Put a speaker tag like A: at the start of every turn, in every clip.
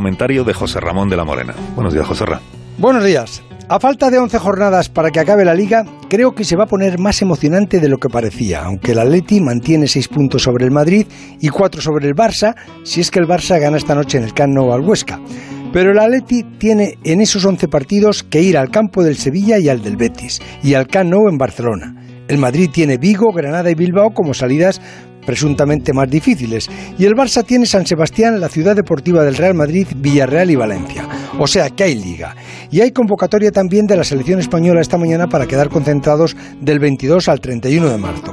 A: Comentario de José Ramón de la Morena. Buenos días, José Ramón.
B: Buenos días. A falta de 11 jornadas para que acabe la liga, creo que se va a poner más emocionante de lo que parecía, aunque el Atleti mantiene 6 puntos sobre el Madrid y 4 sobre el Barça, si es que el Barça gana esta noche en el Camp Nou al Huesca. Pero el Atleti tiene en esos 11 partidos que ir al campo del Sevilla y al del Betis, y al Camp Nou en Barcelona. El Madrid tiene Vigo, Granada y Bilbao como salidas presuntamente más difíciles. Y el Barça tiene San Sebastián, la ciudad deportiva del Real Madrid, Villarreal y Valencia. O sea que hay liga. Y hay convocatoria también de la selección española esta mañana para quedar concentrados del 22 al 31 de marzo.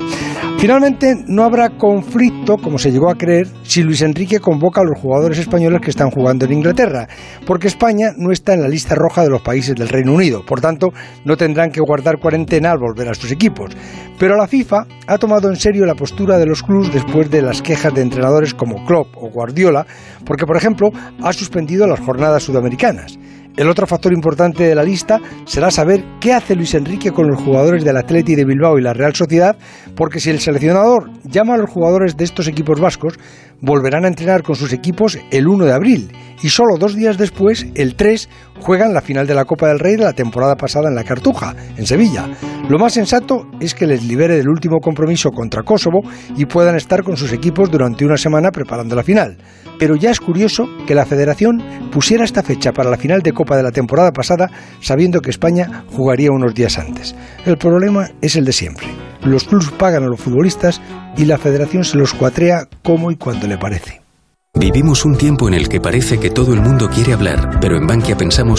B: Finalmente, no habrá conflicto, como se llegó a creer, si Luis Enrique convoca a los jugadores españoles que están jugando en Inglaterra, porque España no está en la lista roja de los países del Reino Unido, por tanto, no tendrán que guardar cuarentena al volver a sus equipos. Pero la FIFA ha tomado en serio la postura de los clubes después de las quejas de entrenadores como Klopp o Guardiola, porque, por ejemplo, ha suspendido las jornadas sudamericanas. El otro factor importante de la lista será saber qué hace Luis Enrique con los jugadores del Atleti de Bilbao y la Real Sociedad, porque si el seleccionador llama a los jugadores de estos equipos vascos, volverán a entrenar con sus equipos el 1 de abril y solo dos días después, el 3, juegan la final de la Copa del Rey de la temporada pasada en la Cartuja, en Sevilla. Lo más sensato es que les libere del último compromiso contra Kosovo y puedan estar con sus equipos durante una semana preparando la final. Pero ya es curioso que la federación pusiera esta fecha para la final de Copa de la temporada pasada sabiendo que España jugaría unos días antes. El problema es el de siempre. Los clubes pagan a los futbolistas y la federación se los cuatrea como y cuando le parece.
C: Vivimos un tiempo en el que parece que todo el mundo quiere hablar, pero en Bankia pensamos